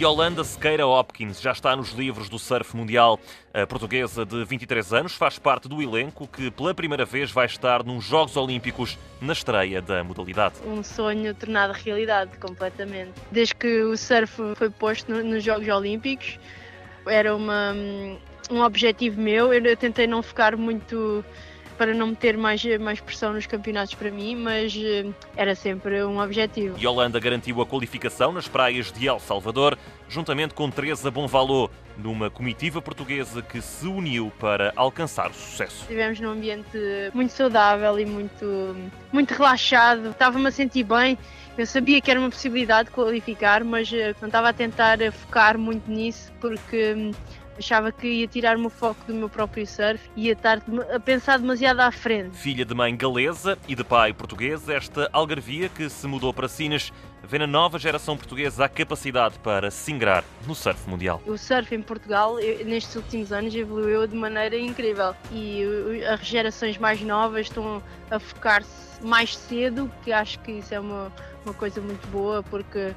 Yolanda Sequeira Hopkins já está nos livros do surf mundial. A portuguesa de 23 anos faz parte do elenco que pela primeira vez vai estar nos Jogos Olímpicos na estreia da modalidade. Um sonho tornado realidade completamente. Desde que o surf foi posto nos Jogos Olímpicos, era uma, um objetivo meu. Eu tentei não ficar muito para não meter mais, mais pressão nos campeonatos para mim, mas eh, era sempre um objetivo. Yolanda garantiu a qualificação nas praias de El Salvador, juntamente com Teresa Bonvalot, numa comitiva portuguesa que se uniu para alcançar o sucesso. Estivemos num ambiente muito saudável e muito, muito relaxado, estava-me a sentir bem. Eu sabia que era uma possibilidade de qualificar, mas eh, não estava a tentar focar muito nisso porque hum, Achava que ia tirar o foco do meu próprio surf e ia estar a pensar demasiado à frente. Filha de mãe galesa e de pai português, esta algarvia que se mudou para Sines vê na nova geração portuguesa a capacidade para se ingrar no surf mundial. O surf em Portugal, nestes últimos anos, evoluiu de maneira incrível. E as gerações mais novas estão a focar-se mais cedo, que acho que isso é uma, uma coisa muito boa, porque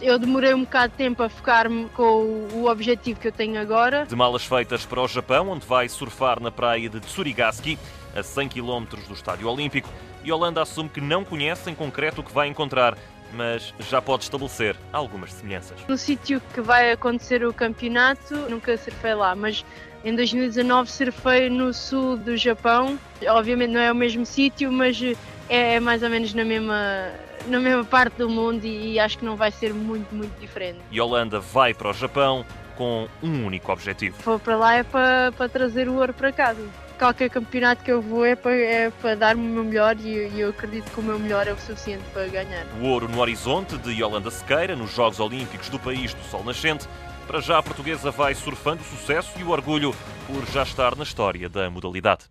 eu demorei um bocado de tempo a focar-me com o objetivo que eu tenho agora. De malas feitas para o Japão, onde vai surfar na praia de Tsurigasuki, a 100 km do Estádio Olímpico, e Holanda assume que não conhece em concreto o que vai encontrar, mas já pode estabelecer algumas semelhanças. No sítio que vai acontecer o campeonato, nunca surfei lá, mas em 2019 surfei no sul do Japão. Obviamente não é o mesmo sítio, mas é mais ou menos na mesma na mesma parte do mundo e, acho que não vai ser muito, muito diferente. E Holanda vai para o Japão com um único objetivo. Vou para lá é para, para trazer o ouro para casa. Qualquer campeonato que eu vou é para, é para dar-me o meu melhor e, e eu acredito que o meu melhor é o suficiente para ganhar. O ouro no horizonte de Yolanda Sequeira nos Jogos Olímpicos do país do Sol Nascente. Para já a portuguesa vai surfando o sucesso e o orgulho por já estar na história da modalidade.